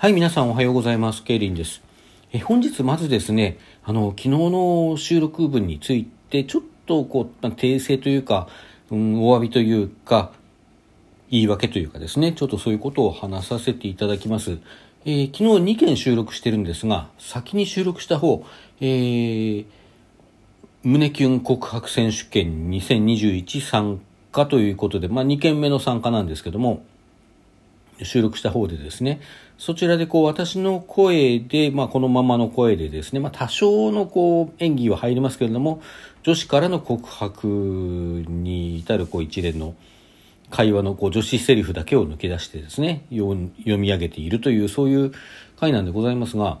はい、皆さんおはようございます。ケイリンです。え本日まずですね、あの、昨日の収録分について、ちょっとこう、まあ訂正というか、うん、お詫びというか、言い訳というかですね、ちょっとそういうことを話させていただきます。えー昨日2件収録してるんですが、先に収録した方、えー、胸キュン告白選手権2021参加ということで、まあ2件目の参加なんですけども、収録した方でですね、そちらでこう私の声で、まあこのままの声でですね、まあ多少のこう演技は入りますけれども、女子からの告白に至るこう一連の会話のこう女子セリフだけを抜け出してですね、読み上げているというそういう回なんでございますが、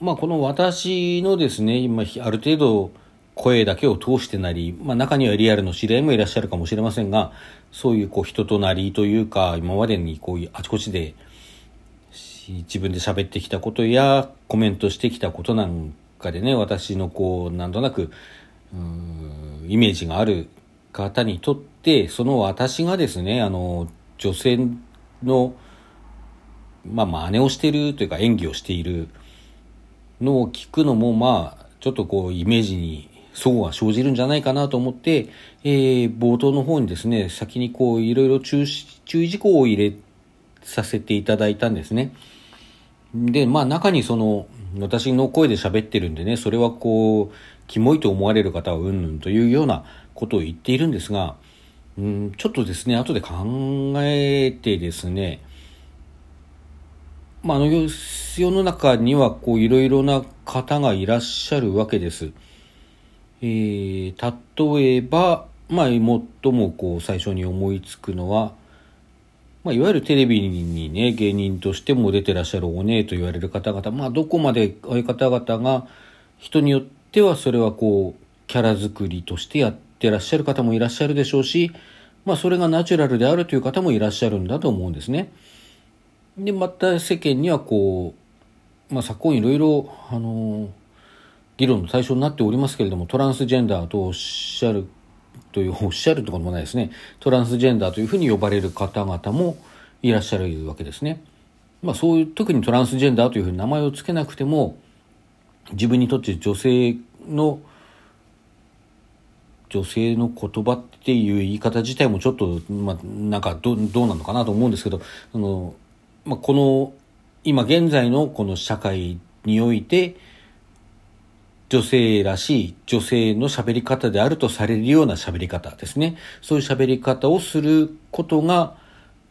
まあこの私のですね、今ある程度声だけを通してなり、まあ中にはリアルの知り合いもいらっしゃるかもしれませんが、そういうこう人となりというか、今までにこういうあちこちで自分で喋ってきたことやコメントしてきたことなんかでね、私のこう、なんとなく、うーんイメージがある方にとって、その私がですね、あの、女性の、まあ、真似をしているというか演技をしているのを聞くのも、まあ、ちょっとこう、イメージに齟齬が生じるんじゃないかなと思って、えー冒頭の方にですね、先にこう、いろいろ注意事項を入れさせていただいたんですね。で、まあ中にその、私の声で喋ってるんでね、それはこう、キモいと思われる方はうんぬんというようなことを言っているんですが、うん、ちょっとですね、後で考えてですね、まあ、あの世の中にはこういろいろな方がいらっしゃるわけです。えー、例えば、まあ、最もこう最初に思いつくのは、まあ、いわゆるテレビにね、芸人としても出てらっしゃるお姉と言われる方々、まあ、どこまでああいう方々が、人によってはそれはこう、キャラ作りとしてやってらっしゃる方もいらっしゃるでしょうし、まあ、それがナチュラルであるという方もいらっしゃるんだと思うんですね。で、また世間にはこう、まあ、昨今いろいろ、あの議論の対象になっておりますけれども、トランスジェンダーとおっしゃるという、おっしゃるところもないですね。トランスジェンダーというふうに呼ばれる方々もいらっしゃるわけですね。まあそういう、特にトランスジェンダーというふうに名前を付けなくても、自分にとって女性の、女性の言葉っていう言い方自体もちょっと、まあなんかどうどうなのかなと思うんですけど、あの、まあこの、今現在のこの社会において、女性らしい女性の喋り方であるとされるような喋り方ですね。そういう喋り方をすることが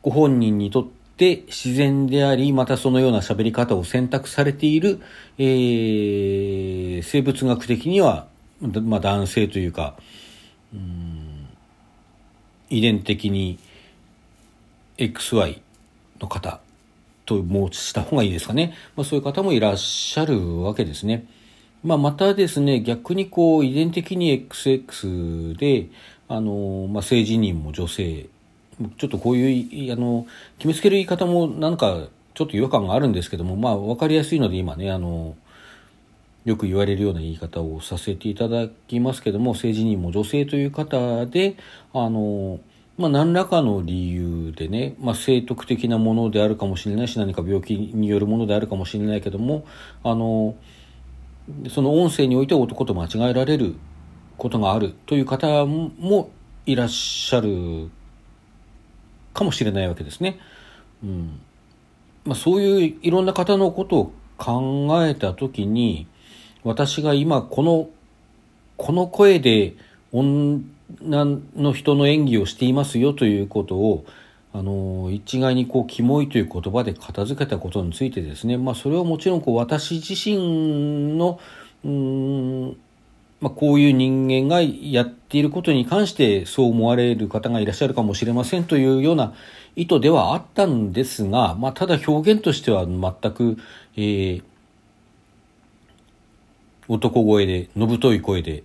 ご本人にとって自然であり、またそのような喋り方を選択されている、えー生物学的には、まあ、男性というか、うん遺伝的に XY の方と申した方がいいですかね。まあ、そういう方もいらっしゃるわけですね。まあ、またですね、逆にこう、遺伝的に XX で、あの、まあ、性自認も女性、ちょっとこういう、あの、決めつける言い方もなんか、ちょっと違和感があるんですけども、まあ、わかりやすいので今ね、あの、よく言われるような言い方をさせていただきますけども、性自認も女性という方で、あの、まあ、何らかの理由でね、まあ、性徳的なものであるかもしれないし、何か病気によるものであるかもしれないけども、あの、その音声において男と間違えられることがあるという方もいらっしゃるかもしれないわけですね。うん。まあ、そういういろんな方のことを考えたときに、私が今この、この声で女の人の演技をしていますよということを、あの、一概にこう、キモいという言葉で片付けたことについてですね、まあ、それはもちろんこう、私自身の、うん、まあ、こういう人間がやっていることに関してそう思われる方がいらっしゃるかもしれませんというような意図ではあったんですが、まあ、ただ表現としては全く、えー、男声で、のぶとい声で、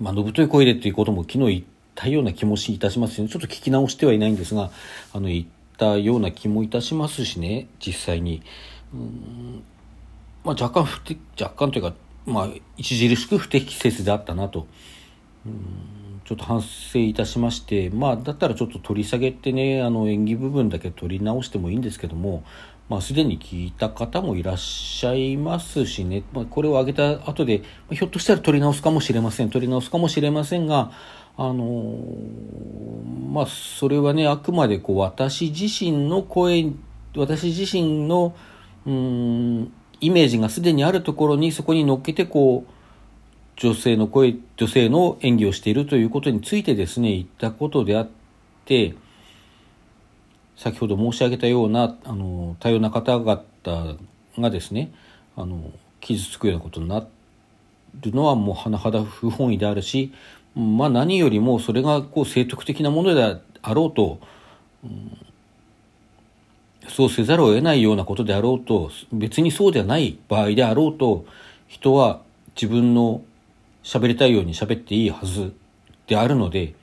まあ、のぶとい声でっていうことも昨日言ったような気もいたしますし、ね、ちょっと聞き直してはいないんですが、あの、言ったような気もいたしますしね、実際に。うんまあ、若干不適、若干というか、まあ、著しく不適切であったなと。うんちょっと反省いたしまして、まあ、だったらちょっと取り下げてね、あの、演技部分だけ取り直してもいいんですけども、まあ、すでに聞いた方もいらっしゃいますしね、まあ、これを上げた後で、ひょっとしたら取り直すかもしれません取り直すかもしれませんがあの、まあそれはねあくまでこう私自身の声私自身のうんイメージがすでにあるところにそこに乗っけてこう女性の声女性の演技をしているということについてですね言ったことであって先ほど申し上げたようなあの多様な方々がですねあの傷つくようなことになるのはもう甚だ不本意であるし、まあ、何よりもそれがこう正徳的なものであろうと、そうせざるを得ないようなことであろうと別にそうではない場合であろうと人は自分の喋りたいように喋っていいはずであるので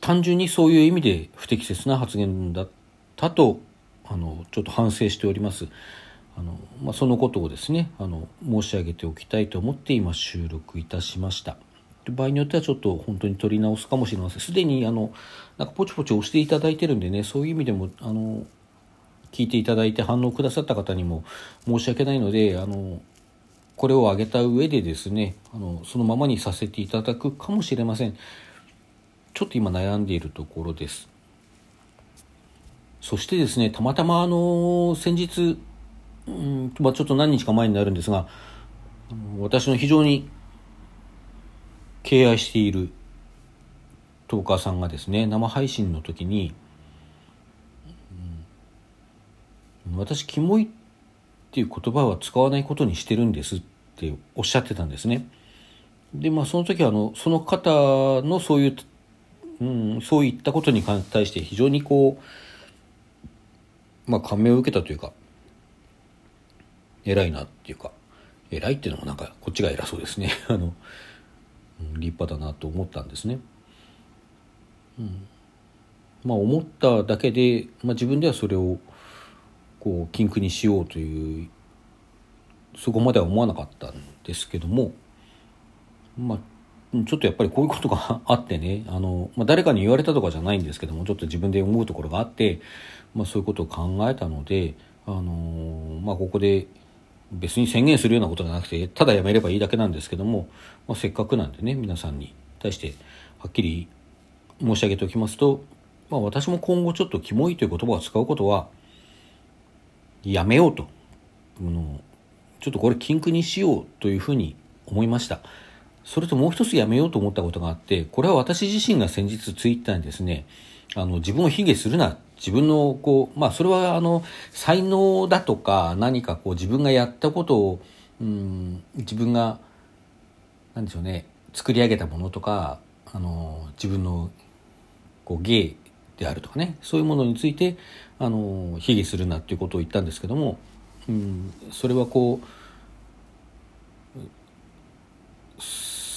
単純にそういう意味で不適切な発言だったとあのちょっと反省しております。あのまあ、そのことをですねあの申し上げておきたいと思って今収録いたしました。場合によってはちょっと本当に取り直すかもしれません。すでにあのなんかポチポチ押していただいてるんでねそういう意味でもあの聞いていただいて反応くださった方にも申し訳ないのであのこれを挙げた上でですねあのそのままにさせていただくかもしれません。ちょっと今悩んでいるところです。そしてですね、たまたまあの、先日、うんまあ、ちょっと何日か前になるんですが、私の非常に敬愛しているトーカーさんがですね、生配信の時に、私、キモいっていう言葉は使わないことにしてるんですっておっしゃってたんですね。で、まあ、その時はあの、その方のそういううん、そういったことに対して非常にこう、まあ、感銘を受けたというか偉いなっていうか偉いっていうのもなんかこっちが偉そうですね あの、立派だなと思ったんですね。うん、まあ思っただけで、まあ、自分ではそれをこう禁句にしようというそこまでは思わなかったんですけどもまあちょっとやっぱりこういうことがあってね、あの、まあ、誰かに言われたとかじゃないんですけども、ちょっと自分で思うところがあって、まあ、そういうことを考えたので、あのまあ、ここで別に宣言するようなことじゃなくて、ただやめればいいだけなんですけども、まあ、せっかくなんでね、皆さんに対してはっきり申し上げておきますと、まあ、私も今後ちょっとキモいという言葉を使うことは、やめようと。ちょっとこれ禁句にしようというふうに思いました。それともう一つやめようと思ったことがあって、これは私自身が先日ツイッターにですね、あの、自分を卑下するな。自分の、こう、まあ、それは、あの、才能だとか、何かこう、自分がやったことを、うん、自分が、なんでしょうね、作り上げたものとか、あの、自分の、こう、芸であるとかね、そういうものについて、あの、卑下するなっていうことを言ったんですけども、うん、それはこう、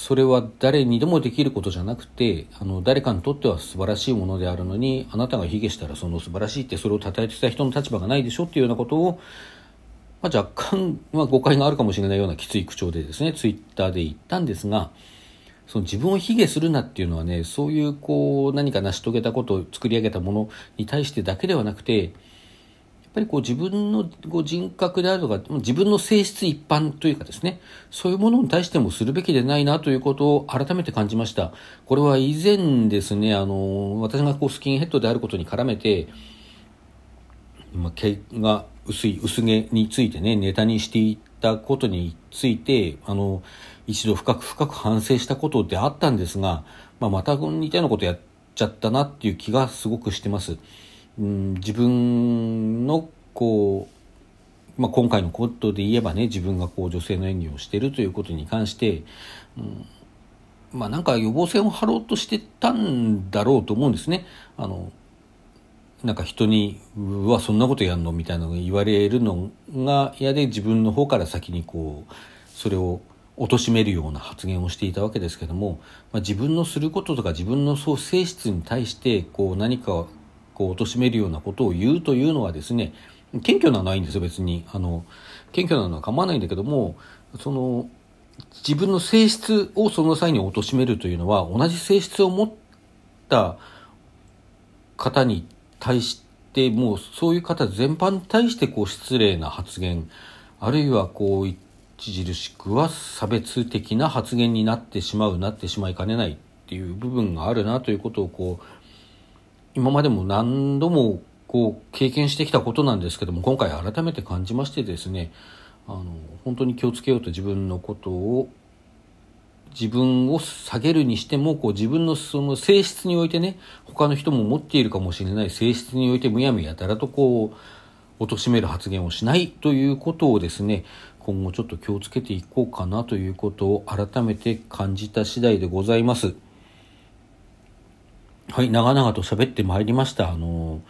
それは誰にでもできることじゃなくてあの誰かにとっては素晴らしいものであるのにあなたが卑下したらその素晴らしいってそれを称えてた人の立場がないでしょっていうようなことを、まあ、若干、まあ、誤解があるかもしれないようなきつい口調でですねツイッターで言ったんですがその自分を卑下するなっていうのはねそういうこう何か成し遂げたことを作り上げたものに対してだけではなくてぱりこう自分のこう人格であるとか、自分の性質一般というかですね、そういうものに対してもするべきでないなということを改めて感じました。これは以前ですね、あの、私がこうスキンヘッドであることに絡めて、まあ、毛が薄い、薄毛についてね、ネタにしていたことについて、あの、一度深く深く反省したことであったんですが、まあ、また似たようなことやっちゃったなっていう気がすごくしてます。うん、自分のこう、まあ、今回のことで言えばね自分がこう女性の演技をしてるということに関して、うん、まあなんか予防線を張ろうとしてたんだろうと思うんですね。あのなんか人に「うわそんなことやんの?」みたいなのが言われるのが嫌で自分の方から先にこうそれを貶めるような発言をしていたわけですけども、まあ、自分のすることとか自分のそう性質に対してこう何かこう貶めるようなことを言うというのはですね謙虚なのはないんですよ別に。あの謙虚なのは構わないんだけどもその自分の性質をその際に貶めるというのは同じ性質を持った方に対しでもうそういう方全般に対してこう失礼な発言あるいはこう著しくは差別的な発言になってしまうなってしまいかねないっていう部分があるなということをこう今までも何度もこう経験してきたことなんですけども今回改めて感じましてですねあの本当に気をつけようと自分のことを自分を下げるにしてもこう自分のその性質においてね他の人も持っているかもしれない性質においてむやみやたらとこう貶める発言をしないということをですね今後ちょっと気をつけていこうかなということを改めて感じた次第でございます。はい、長々と喋ってまいりました。あの、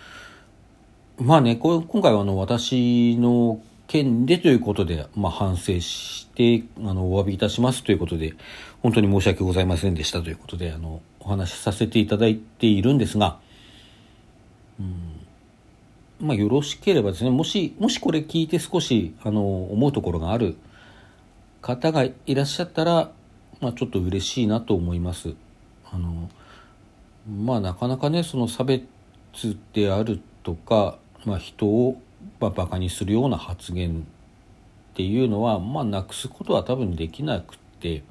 まあね、今回はあの私の件でということで、まあ、反省して、あの、お詫びいたしますということで、本当に申し訳ございませんでしたということで、あの、お話しさせていただいているんですが、うん、まあ、よろしければですね、もし、もしこれ聞いて少し、あの、思うところがある方がいらっしゃったら、まあ、ちょっと嬉しいなと思います。あの、まあ、なかなかね、その差別であるとか、まあ、人をまあ、バカにするような発言っていうのは、まあ、なくすことは多分できなくて、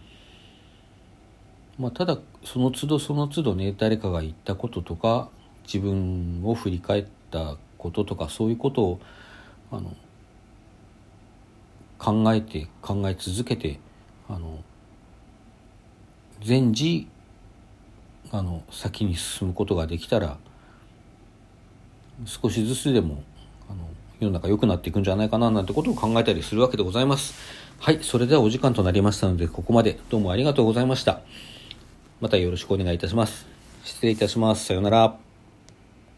まあ、ただその都度その都度ね誰かが言ったこととか自分を振り返ったこととかそういうことをあの考えて考え続けてあの全時あの先に進むことができたら少しずつでもあの世の中良くなっていくんじゃないかななんてことを考えたりするわけでございます。はい、それではお時間となりましたので、ここまでどうもありがとうございました。またよろしくお願いいたします。失礼いたします。さようなら。